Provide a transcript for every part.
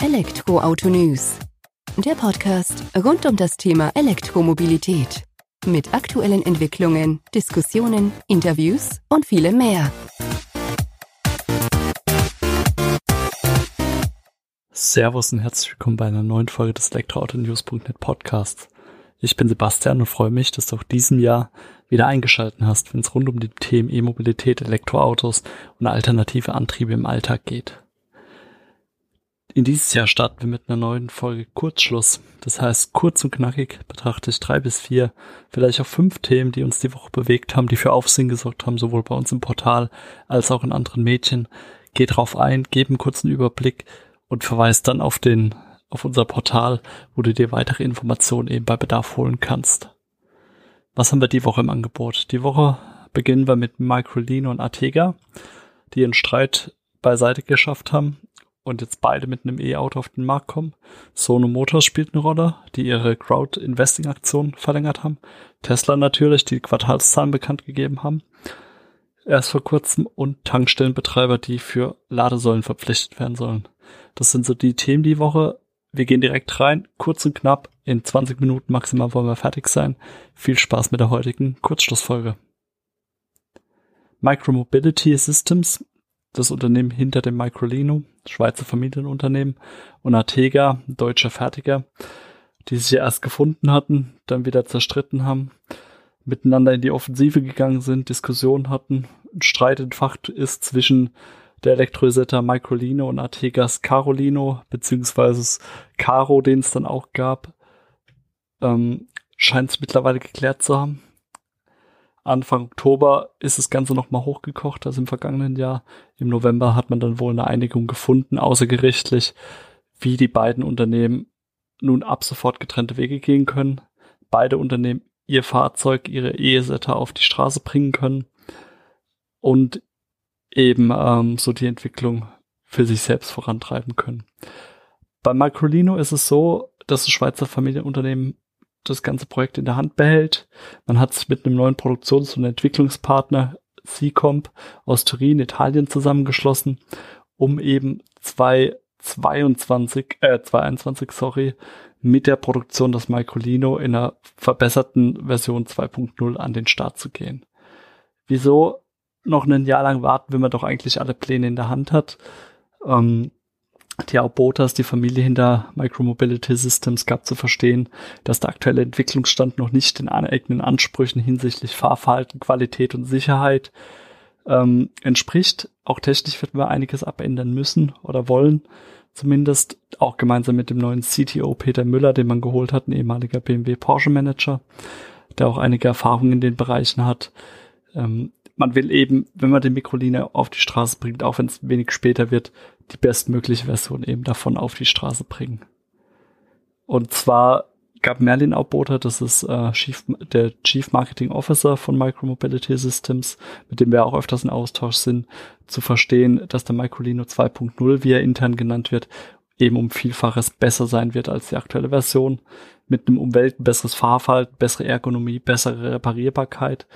Elektroauto News. Der Podcast rund um das Thema Elektromobilität. Mit aktuellen Entwicklungen, Diskussionen, Interviews und vielem mehr. Servus und herzlich willkommen bei einer neuen Folge des Elektroautonews.net Podcasts. Ich bin Sebastian und freue mich, dass du auch diesem Jahr wieder eingeschalten hast, wenn es rund um die Themen E-Mobilität, Elektroautos und alternative Antriebe im Alltag geht. In dieses Jahr starten wir mit einer neuen Folge Kurzschluss. Das heißt, kurz und knackig betrachte ich drei bis vier, vielleicht auch fünf Themen, die uns die Woche bewegt haben, die für Aufsehen gesorgt haben, sowohl bei uns im Portal als auch in anderen Mädchen. Geh drauf ein, gebe einen kurzen Überblick und verweist dann auf den, auf unser Portal, wo du dir weitere Informationen eben bei Bedarf holen kannst. Was haben wir die Woche im Angebot? Die Woche beginnen wir mit Microlino und Artega, die ihren Streit beiseite geschafft haben und jetzt beide mit einem E-Auto auf den Markt kommen. Sono Motors spielt eine Rolle, die ihre Crowd Investing Aktion verlängert haben. Tesla natürlich, die Quartalszahlen bekannt gegeben haben. Erst vor kurzem und Tankstellenbetreiber, die für Ladesäulen verpflichtet werden sollen. Das sind so die Themen die Woche. Wir gehen direkt rein, kurz und knapp. In 20 Minuten maximal wollen wir fertig sein. Viel Spaß mit der heutigen Kurzschlussfolge. Micromobility Systems das Unternehmen hinter dem Microlino, Schweizer Familienunternehmen, und Artega, deutscher Fertiger, die sich ja erst gefunden hatten, dann wieder zerstritten haben, miteinander in die Offensive gegangen sind, Diskussionen hatten, Streit entfacht ist zwischen der Elektrolysetter Microlino und Artegas Carolino, beziehungsweise Caro, den es dann auch gab, ähm, scheint es mittlerweile geklärt zu haben. Anfang Oktober ist das Ganze nochmal hochgekocht, also im vergangenen Jahr. Im November hat man dann wohl eine Einigung gefunden, außergerichtlich, wie die beiden Unternehmen nun ab sofort getrennte Wege gehen können. Beide Unternehmen ihr Fahrzeug, ihre Ehesetter auf die Straße bringen können und eben ähm, so die Entwicklung für sich selbst vorantreiben können. Bei Microlino ist es so, dass das Schweizer Familienunternehmen das ganze Projekt in der Hand behält. Man hat sich mit einem neuen Produktions- und Entwicklungspartner C-Comp aus Turin, Italien zusammengeschlossen, um eben 2022, äh, 2021, sorry, mit der Produktion des Microlino in einer verbesserten Version 2.0 an den Start zu gehen. Wieso noch ein Jahr lang warten, wenn man doch eigentlich alle Pläne in der Hand hat? Ähm, die Botas, die Familie hinter Micromobility Systems, gab zu verstehen, dass der aktuelle Entwicklungsstand noch nicht den eigenen Ansprüchen hinsichtlich Fahrverhalten, Qualität und Sicherheit ähm, entspricht. Auch technisch wird man einiges abändern müssen oder wollen. Zumindest auch gemeinsam mit dem neuen CTO Peter Müller, den man geholt hat, ein ehemaliger BMW Porsche Manager, der auch einige Erfahrungen in den Bereichen hat. Ähm, man will eben, wenn man den Mikroliner auf die Straße bringt, auch wenn es wenig später wird, die bestmögliche Version eben davon auf die Straße bringen. Und zwar gab Merlin Aufboter, das ist äh, Chief, der Chief Marketing Officer von Micromobility Systems, mit dem wir auch öfters in Austausch sind, zu verstehen, dass der Microlino 2.0, wie er intern genannt wird, eben um Vielfaches besser sein wird als die aktuelle Version, mit einem Umwelt besseres Fahrverhalten, bessere Ergonomie, bessere Reparierbarkeit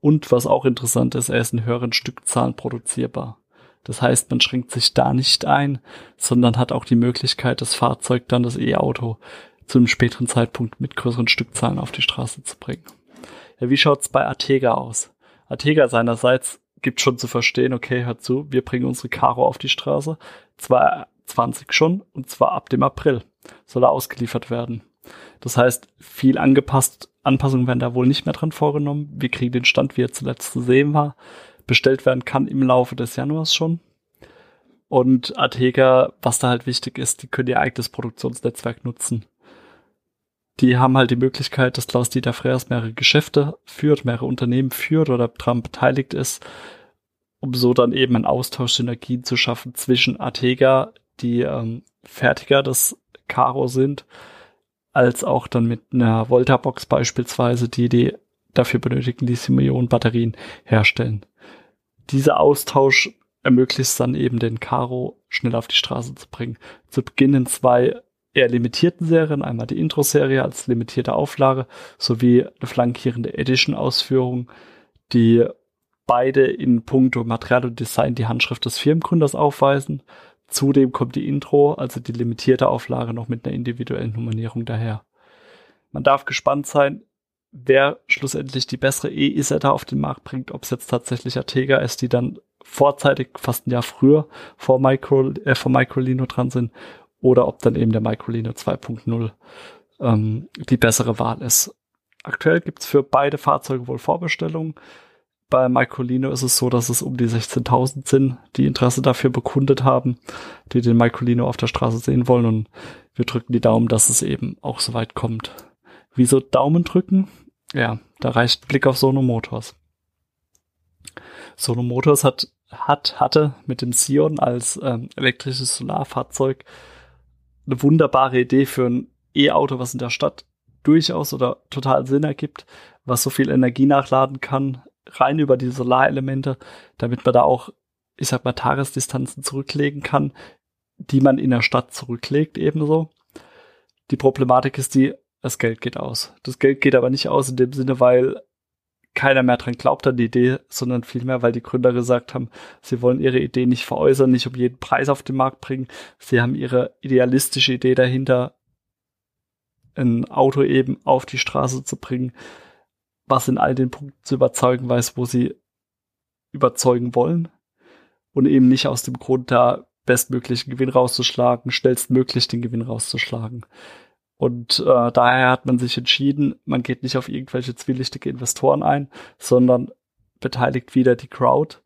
und was auch interessant ist, er ist in höheren Stückzahlen produzierbar. Das heißt, man schränkt sich da nicht ein, sondern hat auch die Möglichkeit, das Fahrzeug dann, das E-Auto, zu einem späteren Zeitpunkt mit größeren Stückzahlen auf die Straße zu bringen. Ja, wie schaut's bei Artega aus? Artega seinerseits gibt schon zu verstehen, okay, hört zu, wir bringen unsere Caro auf die Straße, 2020 schon, und zwar ab dem April soll er ausgeliefert werden. Das heißt, viel angepasst, Anpassungen werden da wohl nicht mehr dran vorgenommen. Wir kriegen den Stand, wie er zuletzt zu sehen war bestellt werden kann im Laufe des Januars schon. Und Artega, was da halt wichtig ist, die können ihr eigenes Produktionsnetzwerk nutzen. Die haben halt die Möglichkeit, dass Klaus-Dieter Freyers mehrere Geschäfte führt, mehrere Unternehmen führt oder daran beteiligt ist, um so dann eben einen Austausch Synergien zu schaffen zwischen Artega, die ähm, Fertiger des Caro sind, als auch dann mit einer Volta-Box beispielsweise, die die dafür benötigten Lithium-Ionen-Batterien herstellen dieser Austausch ermöglicht es dann eben den Karo schnell auf die Straße zu bringen. Zu Beginn in zwei eher limitierten Serien, einmal die Intro-Serie als limitierte Auflage sowie eine flankierende Edition-Ausführung, die beide in puncto Material und Design die Handschrift des Firmengründers aufweisen. Zudem kommt die Intro, also die limitierte Auflage, noch mit einer individuellen Nummerierung daher. Man darf gespannt sein, wer schlussendlich die bessere E-Isetta auf den Markt bringt, ob es jetzt tatsächlich Artega ist, die dann vorzeitig, fast ein Jahr früher vor, Micro, äh, vor Microlino dran sind, oder ob dann eben der Microlino 2.0 ähm, die bessere Wahl ist. Aktuell gibt's für beide Fahrzeuge wohl Vorbestellungen. Bei Microlino ist es so, dass es um die 16.000 sind, die Interesse dafür bekundet haben, die den Microlino auf der Straße sehen wollen. Und wir drücken die Daumen, dass es eben auch so weit kommt. Wieso Daumen drücken? Ja, da reicht Blick auf Sono Motors. Sono Motors hat, hat, hatte mit dem Sion als ähm, elektrisches Solarfahrzeug eine wunderbare Idee für ein E-Auto, was in der Stadt durchaus oder total Sinn ergibt, was so viel Energie nachladen kann, rein über die Solarelemente, damit man da auch, ich sag mal, Tagesdistanzen zurücklegen kann, die man in der Stadt zurücklegt, ebenso. Die Problematik ist die, das Geld geht aus. Das Geld geht aber nicht aus in dem Sinne, weil keiner mehr dran glaubt an die Idee, sondern vielmehr, weil die Gründer gesagt haben, sie wollen ihre Idee nicht veräußern, nicht um jeden Preis auf den Markt bringen. Sie haben ihre idealistische Idee dahinter, ein Auto eben auf die Straße zu bringen, was in all den Punkten zu überzeugen weiß, wo sie überzeugen wollen und eben nicht aus dem Grund da bestmöglichen Gewinn rauszuschlagen, schnellstmöglich den Gewinn rauszuschlagen. Und äh, daher hat man sich entschieden, man geht nicht auf irgendwelche zwielichtige Investoren ein, sondern beteiligt wieder die Crowd,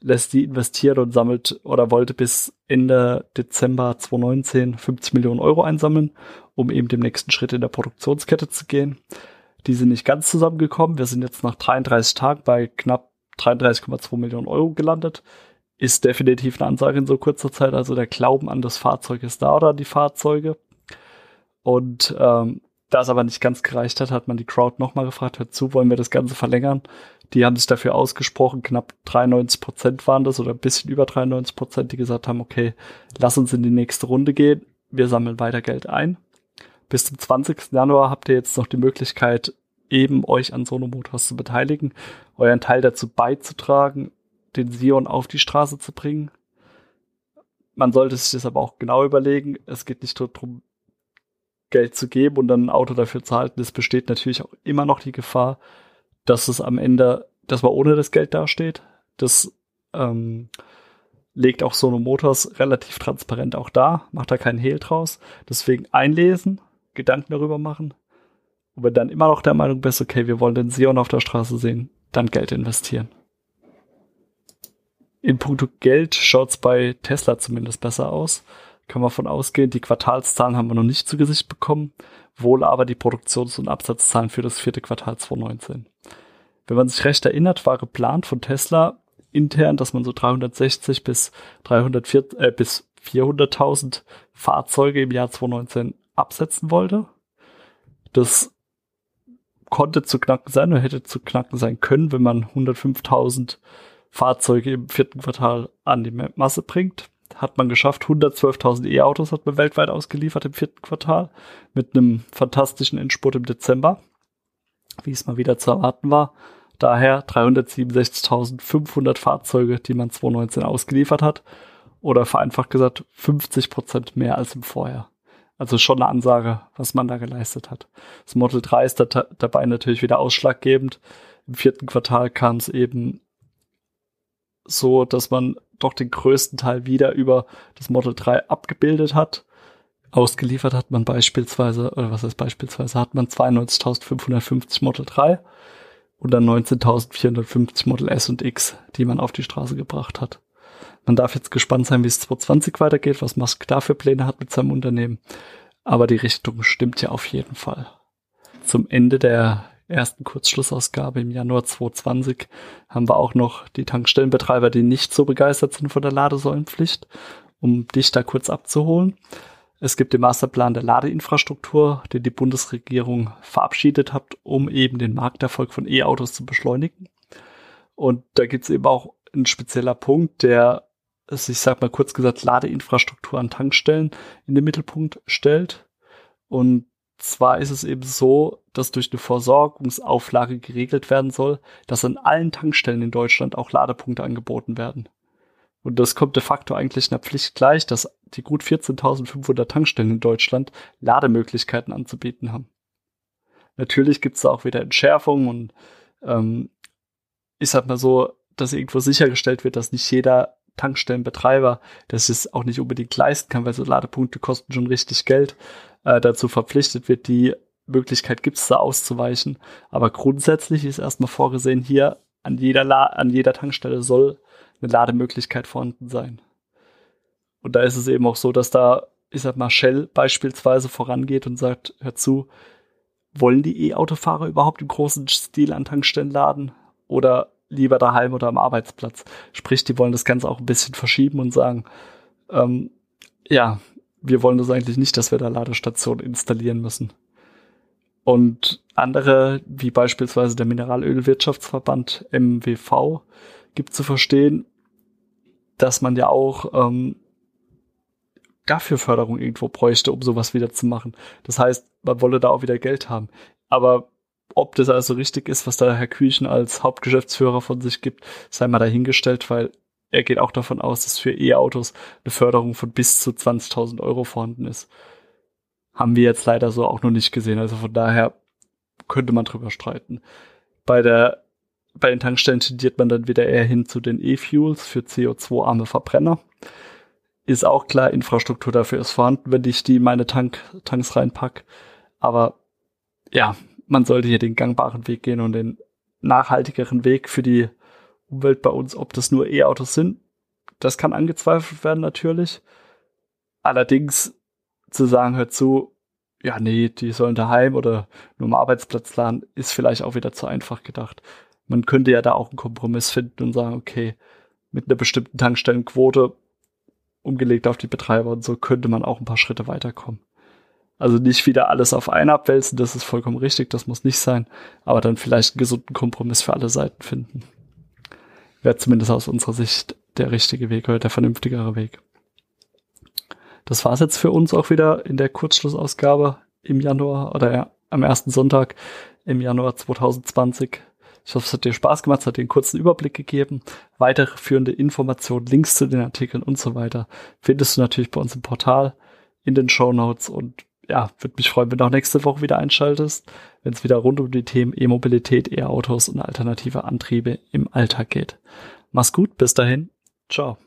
lässt die investieren und sammelt oder wollte bis Ende Dezember 2019 50 Millionen Euro einsammeln, um eben dem nächsten Schritt in der Produktionskette zu gehen. Die sind nicht ganz zusammengekommen. Wir sind jetzt nach 33 Tagen bei knapp 33,2 Millionen Euro gelandet. Ist definitiv eine Ansage in so kurzer Zeit. Also der Glauben an das Fahrzeug ist da oder die Fahrzeuge. Und ähm, da es aber nicht ganz gereicht hat, hat man die Crowd nochmal gefragt, hört zu, wollen wir das Ganze verlängern? Die haben sich dafür ausgesprochen, knapp 93 Prozent waren das oder ein bisschen über 93 Prozent, die gesagt haben, okay, lass uns in die nächste Runde gehen, wir sammeln weiter Geld ein bis zum 20. Januar habt ihr jetzt noch die Möglichkeit, eben euch an Sono Motors zu beteiligen, euren Teil dazu beizutragen, den Sion auf die Straße zu bringen. Man sollte sich das aber auch genau überlegen. Es geht nicht darum, Geld zu geben und dann ein Auto dafür zu halten. Es besteht natürlich auch immer noch die Gefahr, dass es am Ende, dass man ohne das Geld dasteht. Das ähm, legt auch Sono Motors relativ transparent auch da, macht da keinen Hehl draus. Deswegen einlesen, Gedanken darüber machen. Und wenn dann immer noch der Meinung bist, okay, wir wollen den Sion auf der Straße sehen, dann Geld investieren. In puncto Geld schaut's bei Tesla zumindest besser aus. Kann man von ausgehen, die Quartalszahlen haben wir noch nicht zu Gesicht bekommen, wohl aber die Produktions- und Absatzzahlen für das vierte Quartal 2019. Wenn man sich recht erinnert, war geplant von Tesla intern, dass man so 360 bis 304, äh, bis 400.000 Fahrzeuge im Jahr 2019 absetzen wollte. Das konnte zu knacken sein oder hätte zu knacken sein können, wenn man 105.000 Fahrzeuge im vierten Quartal an die Masse bringt. Hat man geschafft. 112.000 E-Autos hat man weltweit ausgeliefert im vierten Quartal mit einem fantastischen Endspurt im Dezember, wie es mal wieder zu erwarten war. Daher 367.500 Fahrzeuge, die man 2019 ausgeliefert hat. Oder vereinfacht gesagt 50 Prozent mehr als im Vorjahr. Also schon eine Ansage, was man da geleistet hat. Das Model 3 ist da, dabei natürlich wieder ausschlaggebend. Im vierten Quartal kam es eben so, dass man doch den größten Teil wieder über das Model 3 abgebildet hat. Ausgeliefert hat man beispielsweise, oder was heißt beispielsweise, hat man 92.550 Model 3 und dann 19.450 Model S und X, die man auf die Straße gebracht hat. Man darf jetzt gespannt sein, wie es 2020 weitergeht, was Musk da für Pläne hat mit seinem Unternehmen. Aber die Richtung stimmt ja auf jeden Fall. Zum Ende der ersten Kurzschlussausgabe im Januar 2020 haben wir auch noch die Tankstellenbetreiber, die nicht so begeistert sind von der Ladesäulenpflicht, um dich da kurz abzuholen. Es gibt den Masterplan der Ladeinfrastruktur, den die Bundesregierung verabschiedet hat, um eben den Markterfolg von E-Autos zu beschleunigen. Und da gibt es eben auch ein spezieller Punkt, der es, ich sag mal kurz gesagt, Ladeinfrastruktur an Tankstellen in den Mittelpunkt stellt. Und zwar ist es eben so, dass durch eine Versorgungsauflage geregelt werden soll, dass an allen Tankstellen in Deutschland auch Ladepunkte angeboten werden. Und das kommt de facto eigentlich einer Pflicht gleich, dass die gut 14.500 Tankstellen in Deutschland Lademöglichkeiten anzubieten haben. Natürlich gibt es da auch wieder Entschärfungen und ähm, ich sag mal so, dass irgendwo sichergestellt wird, dass nicht jeder Tankstellenbetreiber, das es auch nicht unbedingt leisten kann, weil so Ladepunkte kosten schon richtig Geld, äh, dazu verpflichtet wird, die Möglichkeit gibt es da auszuweichen. Aber grundsätzlich ist erstmal vorgesehen, hier an jeder, La an jeder Tankstelle soll eine Lademöglichkeit vorhanden sein. Und da ist es eben auch so, dass da, ich sag mal, Shell beispielsweise vorangeht und sagt, hör zu, wollen die E-Autofahrer überhaupt im großen Stil an Tankstellen laden? Oder lieber daheim oder am Arbeitsplatz? Sprich, die wollen das Ganze auch ein bisschen verschieben und sagen, ähm, ja, wir wollen das eigentlich nicht, dass wir da Ladestationen installieren müssen. Und andere, wie beispielsweise der Mineralölwirtschaftsverband MWV, gibt zu verstehen, dass man ja auch ähm, dafür Förderung irgendwo bräuchte, um sowas wieder zu machen. Das heißt, man wolle da auch wieder Geld haben. Aber ob das also richtig ist, was da Herr Küchen als Hauptgeschäftsführer von sich gibt, sei mal dahingestellt, weil er geht auch davon aus, dass für E-Autos eine Förderung von bis zu 20.000 Euro vorhanden ist. Haben wir jetzt leider so auch noch nicht gesehen. Also von daher könnte man drüber streiten. Bei der bei den Tankstellen tendiert man dann wieder eher hin zu den E-Fuels für CO2-arme Verbrenner. Ist auch klar, Infrastruktur dafür ist vorhanden, wenn ich die in meine Tank, Tanks reinpack. Aber ja, man sollte hier den gangbaren Weg gehen und den nachhaltigeren Weg für die Umwelt bei uns, ob das nur E-Autos sind. Das kann angezweifelt werden natürlich. Allerdings zu sagen, hört zu, ja, nee, die sollen daheim oder nur am Arbeitsplatz laden, ist vielleicht auch wieder zu einfach gedacht. Man könnte ja da auch einen Kompromiss finden und sagen, okay, mit einer bestimmten Tankstellenquote umgelegt auf die Betreiber und so könnte man auch ein paar Schritte weiterkommen. Also nicht wieder alles auf einen abwälzen, das ist vollkommen richtig, das muss nicht sein, aber dann vielleicht einen gesunden Kompromiss für alle Seiten finden. Wäre zumindest aus unserer Sicht der richtige Weg oder der vernünftigere Weg. Das war's jetzt für uns auch wieder in der Kurzschlussausgabe im Januar oder ja, am ersten Sonntag im Januar 2020. Ich hoffe, es hat dir Spaß gemacht, es hat dir einen kurzen Überblick gegeben. Weitere führende Informationen, Links zu den Artikeln und so weiter findest du natürlich bei uns im Portal in den Show Notes und ja, würde mich freuen, wenn du auch nächste Woche wieder einschaltest, wenn es wieder rund um die Themen E-Mobilität, E-Autos und alternative Antriebe im Alltag geht. Mach's gut, bis dahin. Ciao.